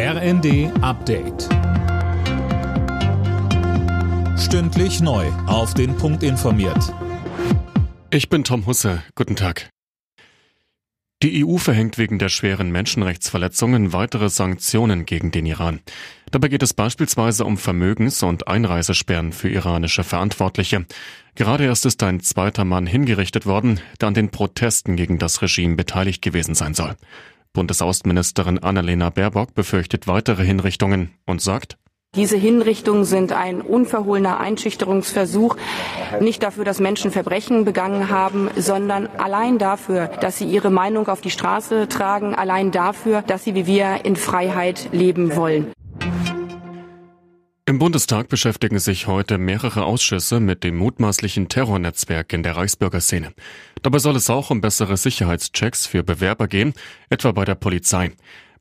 RND Update. Stündlich neu. Auf den Punkt informiert. Ich bin Tom Husse. Guten Tag. Die EU verhängt wegen der schweren Menschenrechtsverletzungen weitere Sanktionen gegen den Iran. Dabei geht es beispielsweise um Vermögens- und Einreisesperren für iranische Verantwortliche. Gerade erst ist ein zweiter Mann hingerichtet worden, der an den Protesten gegen das Regime beteiligt gewesen sein soll. Bundesaußenministerin Annalena Baerbock befürchtet weitere Hinrichtungen und sagt, diese Hinrichtungen sind ein unverhohlener Einschüchterungsversuch, nicht dafür, dass Menschen Verbrechen begangen haben, sondern allein dafür, dass sie ihre Meinung auf die Straße tragen, allein dafür, dass sie wie wir in Freiheit leben wollen. Im Bundestag beschäftigen sich heute mehrere Ausschüsse mit dem mutmaßlichen Terrornetzwerk in der Reichsbürgerszene. Dabei soll es auch um bessere Sicherheitschecks für Bewerber gehen, etwa bei der Polizei.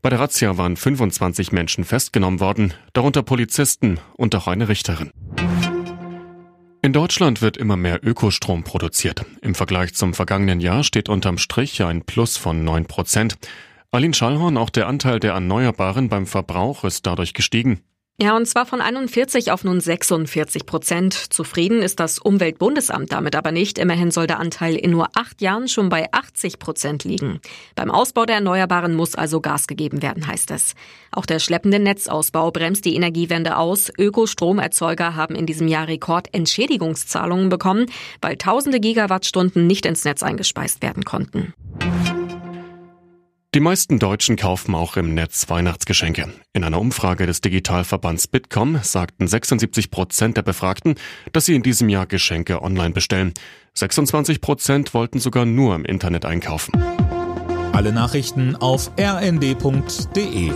Bei der Razzia waren 25 Menschen festgenommen worden, darunter Polizisten und auch eine Richterin. In Deutschland wird immer mehr Ökostrom produziert. Im Vergleich zum vergangenen Jahr steht unterm Strich ein Plus von 9 Prozent. Aline Schallhorn, auch der Anteil der Erneuerbaren beim Verbrauch ist dadurch gestiegen. Ja, und zwar von 41 auf nun 46 Prozent. Zufrieden ist das Umweltbundesamt damit aber nicht. Immerhin soll der Anteil in nur acht Jahren schon bei 80 Prozent liegen. Beim Ausbau der Erneuerbaren muss also Gas gegeben werden, heißt es. Auch der schleppende Netzausbau bremst die Energiewende aus. Ökostromerzeuger haben in diesem Jahr Rekordentschädigungszahlungen bekommen, weil tausende Gigawattstunden nicht ins Netz eingespeist werden konnten. Die meisten Deutschen kaufen auch im Netz Weihnachtsgeschenke. In einer Umfrage des Digitalverbands Bitkom sagten 76 Prozent der Befragten, dass sie in diesem Jahr Geschenke online bestellen. 26 Prozent wollten sogar nur im Internet einkaufen. Alle Nachrichten auf rnd.de